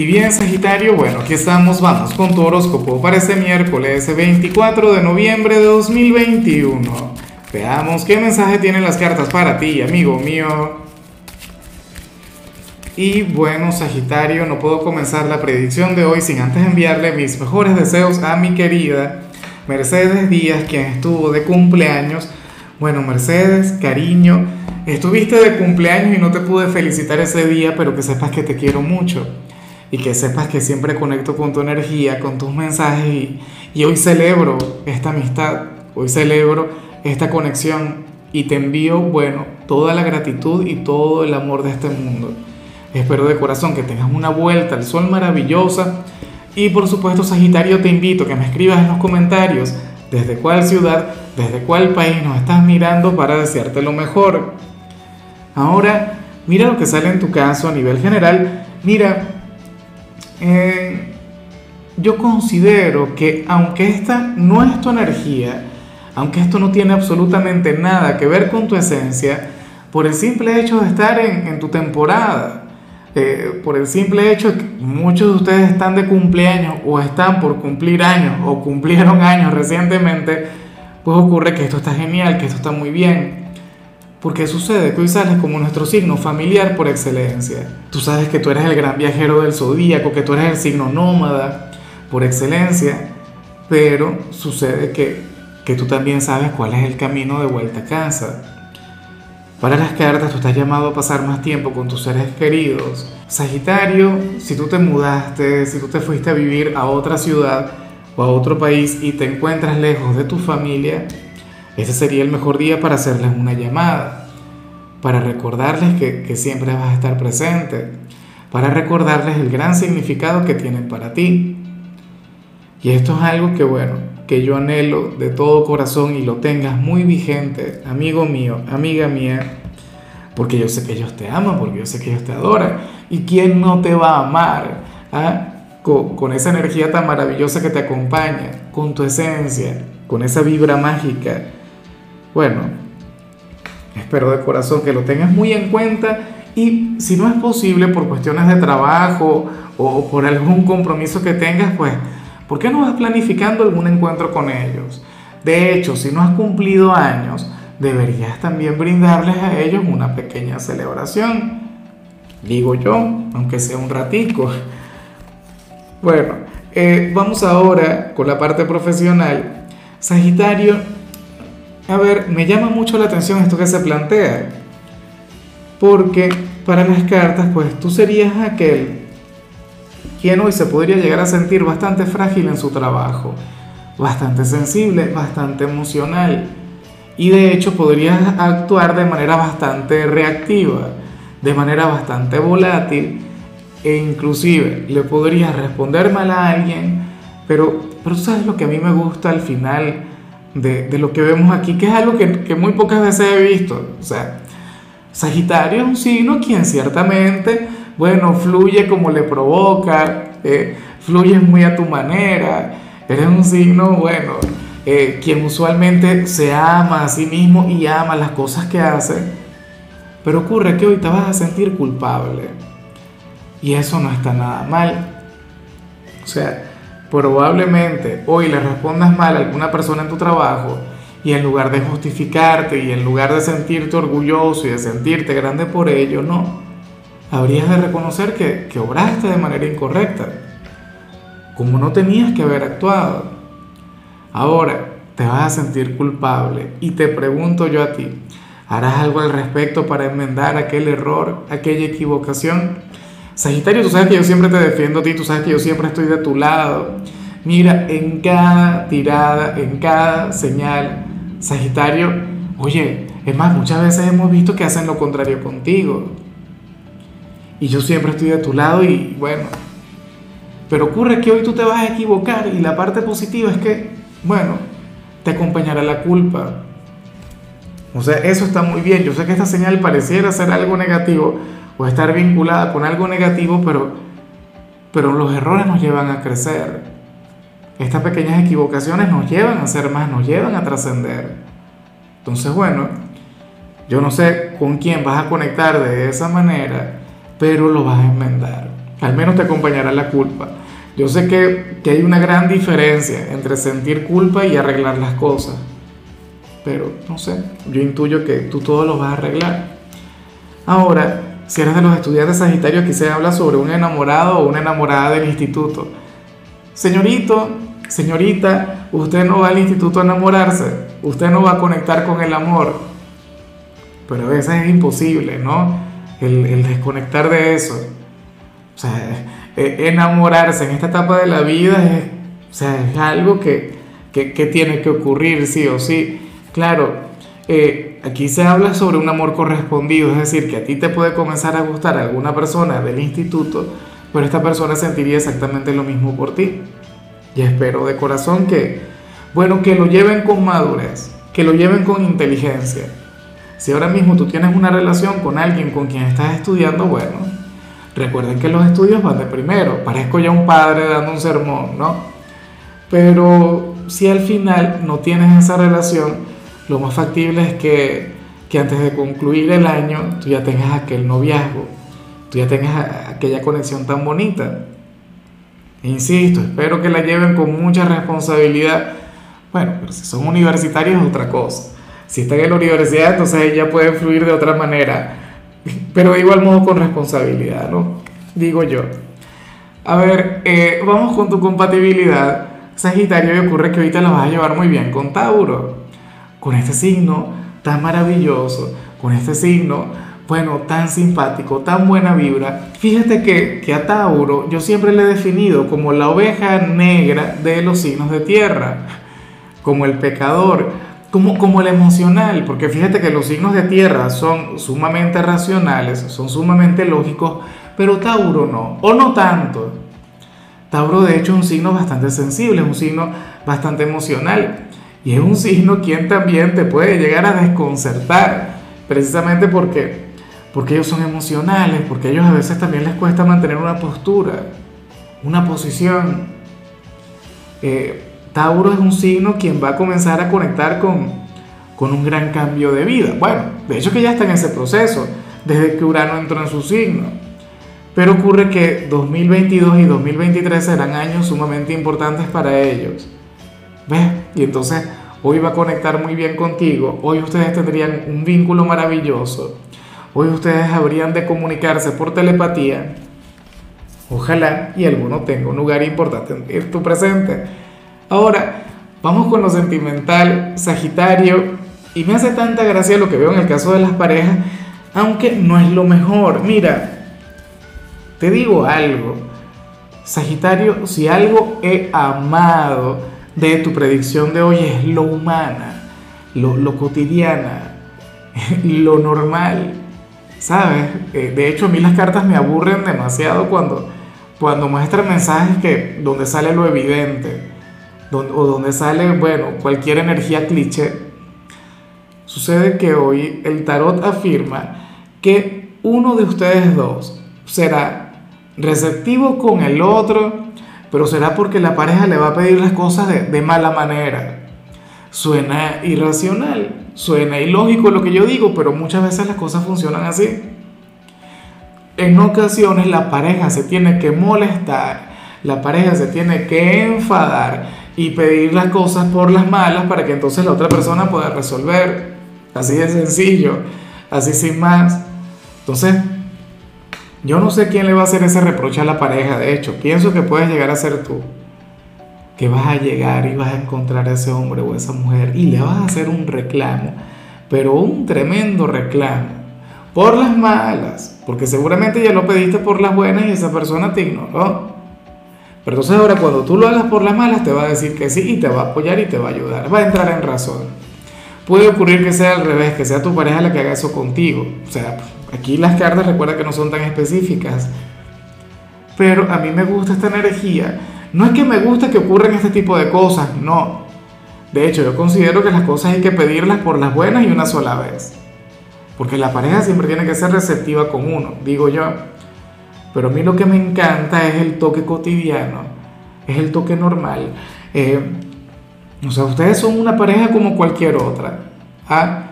Y bien, Sagitario, bueno, aquí estamos, vamos con tu horóscopo para este miércoles 24 de noviembre de 2021. Veamos qué mensaje tienen las cartas para ti, amigo mío. Y bueno, Sagitario, no puedo comenzar la predicción de hoy sin antes enviarle mis mejores deseos a mi querida Mercedes Díaz, quien estuvo de cumpleaños. Bueno, Mercedes, cariño, estuviste de cumpleaños y no te pude felicitar ese día, pero que sepas que te quiero mucho y que sepas que siempre conecto con tu energía, con tus mensajes y, hoy celebro esta amistad, hoy celebro esta conexión y te envío, bueno, toda la gratitud y todo el amor de este mundo. Espero de corazón que tengas una vuelta al sol maravillosa y por supuesto Sagitario te invito a que me escribas en los comentarios desde cuál ciudad, desde cuál país nos estás mirando para desearte lo mejor. Ahora, mira lo que sale en tu caso a nivel general. Mira, eh, yo considero que aunque esta no es tu energía, aunque esto no tiene absolutamente nada que ver con tu esencia, por el simple hecho de estar en, tu temporada, eh, por el simple hecho de que muchos de ustedes están de cumpleaños o están por cumplir años o cumplieron años recientemente, pues ocurre que esto está genial, que esto está muy bien. Porque sucede que hoy sales como nuestro signo familiar por excelencia. Tú sabes que tú eres el gran viajero del zodíaco, que tú eres el signo nómada por excelencia, pero sucede que, que tú también sabes cuál es el camino de vuelta a casa. Para las cartas, tú estás llamado a pasar más tiempo con tus seres queridos. Sagitario, si tú te mudaste, si tú te fuiste a vivir a otra ciudad o a otro país y te encuentras lejos de tu familia, ese sería el mejor día para hacerles una llamada, para recordarles que, siempre vas a estar presente, para recordarles el gran significado que tienen para ti. Y esto es algo que, bueno, que yo anhelo de todo corazón y lo tengas muy vigente, amigo mío, amiga mía, porque yo sé que ellos te aman, porque yo sé que ellos te adoran. ¿Y quién no te va a amar? Ah? Con, con, esa energía tan maravillosa que te acompaña, con tu esencia, con esa vibra mágica bueno, espero de corazón que lo tengas muy en cuenta y si no es posible por cuestiones de trabajo o por algún compromiso que tengas, pues, ¿por qué no vas planificando algún encuentro con ellos? De hecho, si no has cumplido años, deberías también brindarles a ellos una pequeña celebración. Digo yo, aunque sea un ratico. Bueno, eh, vamos ahora con la parte profesional. Sagitario, a ver, me llama mucho la atención esto que se plantea, porque para las cartas, pues tú serías aquel quien hoy se podría llegar a sentir bastante frágil en su trabajo, bastante sensible, bastante emocional, y de hecho podrías actuar de manera bastante reactiva, de manera bastante volátil, e inclusive le podrías responder mal a alguien, pero, pero sabes lo que a mí me gusta al final, de, lo que vemos aquí, que es algo que, muy pocas veces he visto. O sea, Sagitario es un signo quien ciertamente, bueno, fluye como le provoca, eh, fluye muy a tu manera, eres un signo, bueno, eh, quien usualmente se ama a sí mismo y ama las cosas que hace, pero ocurre que hoy te vas a sentir culpable. Y eso no está nada mal. O sea, probablemente hoy le respondas mal a alguna persona en tu trabajo y en lugar de justificarte y en lugar de sentirte orgulloso y de sentirte grande por ello, no. Habrías de reconocer que, que obraste de manera incorrecta, como no tenías que haber actuado. Ahora te vas a sentir culpable y te pregunto yo a ti, ¿harás algo al respecto para enmendar aquel error, aquella equivocación? Sagitario, tú sabes que yo siempre te defiendo a ti, tú sabes que yo siempre estoy de tu lado. Mira, en cada tirada, en cada señal, Sagitario, oye, es más, muchas veces hemos visto que hacen lo contrario contigo. Y yo siempre estoy de tu lado y bueno, pero ocurre que hoy tú te vas a equivocar y la parte positiva es que, bueno, te acompañará la culpa. O sea, eso está muy bien. Yo sé que esta señal pareciera ser algo negativo, o estar vinculada con algo negativo, pero, pero los errores nos llevan a crecer. Estas pequeñas equivocaciones nos llevan a ser más, nos llevan a trascender. Entonces, bueno, yo no sé con quién vas a conectar de esa manera, pero lo vas a enmendar. al menos te acompañará la culpa. Yo sé que, que hay una gran diferencia entre sentir culpa y arreglar las cosas, pero no sé, yo intuyo que tú todo lo vas a arreglar. Ahora, si eres de los estudiantes Sagitario, aquí se habla sobre un enamorado o una enamorada del instituto. Señorito, señorita, usted no va al instituto a enamorarse, usted no va a conectar con el amor. Pero a veces es imposible, ¿no? El, desconectar de eso. O sea, e, enamorarse en esta etapa de la vida es, o sea, es algo que, que, que tiene que ocurrir sí o sí. Claro, eh, aquí se habla sobre un amor correspondido, es decir, que a ti te puede comenzar a gustar alguna persona del instituto, pero esta persona sentiría exactamente lo mismo por ti. Y espero de corazón que, bueno, que lo lleven con madurez, que lo lleven con inteligencia. Si ahora mismo tú tienes una relación con alguien con quien estás estudiando, bueno, recuerden que los estudios van de primero. Parezco ya un padre dando un sermón, ¿no? Pero si al final no tienes esa relación, lo más factible es que, antes de concluir el año tú ya tengas aquel noviazgo, tú ya tengas aquella conexión tan bonita. insisto, espero que la lleven con mucha responsabilidad. Bueno, pero si son universitarios es otra cosa. Si están en la universidad, entonces ya pueden fluir de otra manera. Pero igual modo con responsabilidad, ¿no? Digo yo. A ver, eh, vamos con tu compatibilidad. Sagitario, y ocurre que ahorita la vas a llevar muy bien con Tauro con este signo tan maravilloso, con este signo, bueno, tan simpático, tan buena vibra. Fíjate que, que a Tauro yo siempre le he definido como la oveja negra de los signos de tierra, como el pecador, como, como el emocional, porque fíjate que los signos de tierra son sumamente racionales, son sumamente lógicos, pero Tauro no, o no tanto. Tauro de hecho es un signo bastante sensible, es un signo bastante emocional. Y es un signo quien también te puede llegar a desconcertar, precisamente porque, porque ellos son emocionales, porque a ellos a veces también les cuesta mantener una postura, una posición. Eh, Tauro es un signo quien va a comenzar a conectar con, con un gran cambio de vida. Bueno, de hecho que ya está en ese proceso, desde que Urano entró en su signo. Pero ocurre que 2022 y 2023 serán años sumamente importantes para ellos. ¿Ves? Y entonces hoy va a conectar muy bien contigo. Hoy ustedes tendrían un vínculo maravilloso. Hoy ustedes habrían de comunicarse por telepatía. Ojalá y alguno tenga un lugar importante en tu presente. Ahora, vamos con lo sentimental, Sagitario. Y me hace tanta gracia lo que veo en el caso de las parejas, aunque no es lo mejor. Mira, te digo algo. Sagitario, si algo he amado, de tu predicción de hoy es lo humana, lo, cotidiana, lo normal, ¿sabes? Eh, de hecho, a mí las cartas me aburren demasiado cuando, cuando muestran mensajes que, donde sale lo evidente, o donde sale, bueno, cualquier energía cliché. Sucede que hoy el tarot afirma que uno de ustedes dos será receptivo con el otro, pero será porque la pareja le va a pedir las cosas de, mala manera. Suena irracional, suena ilógico lo que yo digo, pero muchas veces las cosas funcionan así. En ocasiones la pareja se tiene que molestar, la pareja se tiene que enfadar y pedir las cosas por las malas para que entonces la otra persona pueda resolver. Así de sencillo, así sin más. Entonces, yo no sé quién le va a hacer ese reproche a la pareja, de hecho, pienso que puedes llegar a ser tú. Que vas a llegar y vas a encontrar a ese hombre o a esa mujer y le vas a hacer un reclamo, pero un tremendo reclamo, por las malas, porque seguramente ya lo pediste por las buenas y esa persona te ignoró. Pero entonces ahora cuando tú lo hagas por las malas te va a decir que sí y te va a apoyar y te va a ayudar, va a entrar en razón. Puede ocurrir que sea al revés, que sea tu pareja la que haga eso contigo. O sea, Aquí las cartas recuerda que no son tan específicas. Pero a mí me gusta esta energía. No es que me guste que ocurran este tipo de cosas, no. De hecho, yo considero que las cosas hay que pedirlas por las buenas y una sola vez. Porque la pareja siempre tiene que ser receptiva con uno, digo yo. Pero a mí lo que me encanta es el toque cotidiano, es el toque normal. Eh, o sea, ustedes son una pareja como cualquier otra. ¿ah?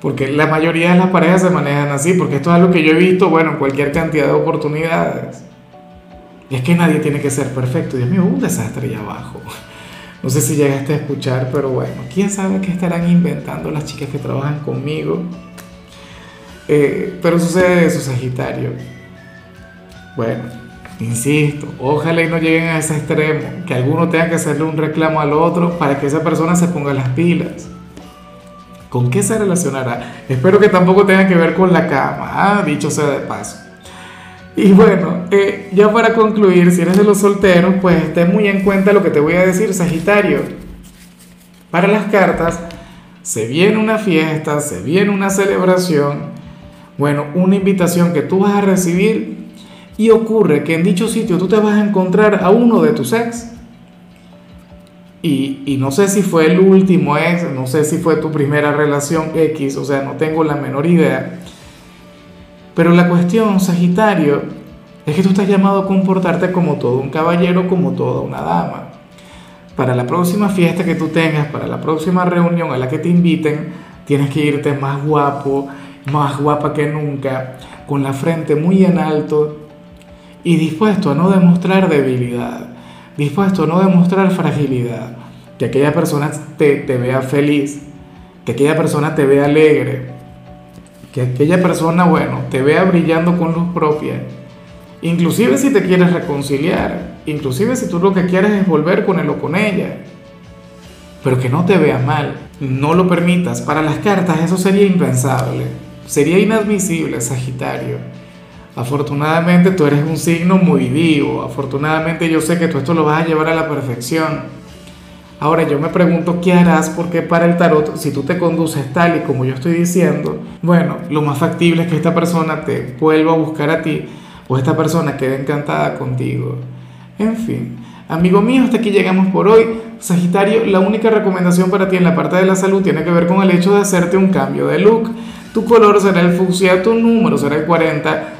Porque la mayoría de las parejas se manejan así, porque esto es algo que yo he visto, bueno, en cualquier cantidad de oportunidades. Y es que nadie tiene que ser perfecto. Dios mío, un desastre allá abajo. No sé si llegaste a escuchar, pero bueno, quién sabe qué estarán inventando las chicas que trabajan conmigo. Eh, pero sucede eso, Sagitario. Bueno, insisto, ojalá y no lleguen a ese extremo, que alguno tenga que hacerle un reclamo al otro para que esa persona se ponga las pilas. ¿Con qué se relacionará? Espero que tampoco tenga que ver con la cama, ah, dicho sea de paso. Y bueno, eh, ya para concluir, si eres de los solteros, pues ten muy en cuenta lo que te voy a decir, Sagitario. Para las cartas, se viene una fiesta, se viene una celebración, bueno, una invitación que tú vas a recibir y ocurre que en dicho sitio tú te vas a encontrar a uno de tus ex. Y, y, no sé si fue el último ex, no sé si fue tu primera relación X, o sea, no tengo la menor idea. Pero la cuestión, Sagitario, es que tú estás llamado a comportarte como todo un caballero, como toda una dama. Para la próxima fiesta que tú tengas, para la próxima reunión a la que te inviten, tienes que irte más guapo, más guapa que nunca, con la frente muy en alto y dispuesto a no demostrar debilidad, dispuesto a no demostrar fragilidad, que aquella persona te, te vea feliz, que aquella persona te vea alegre, que aquella persona, bueno, te vea brillando con luz propia, inclusive si te quieres reconciliar, inclusive si tú lo que quieres es volver con él o con ella, pero que no te vea mal, no lo permitas. Para las cartas eso sería impensable, sería inadmisible, Sagitario. Afortunadamente tú eres un signo muy vivo, afortunadamente yo sé que tú esto lo vas a llevar a la perfección Ahora yo me pregunto qué harás porque para el tarot, si tú te conduces tal y como yo estoy diciendo, bueno, lo más factible es que esta persona te vuelva a buscar a ti o esta persona quede encantada contigo. En fin, amigo mío, hasta aquí llegamos por hoy. Sagitario, la única recomendación para ti en la parte de la salud tiene que ver con el hecho de hacerte un cambio de look. Tu color será el fucsia, tu número será el 40.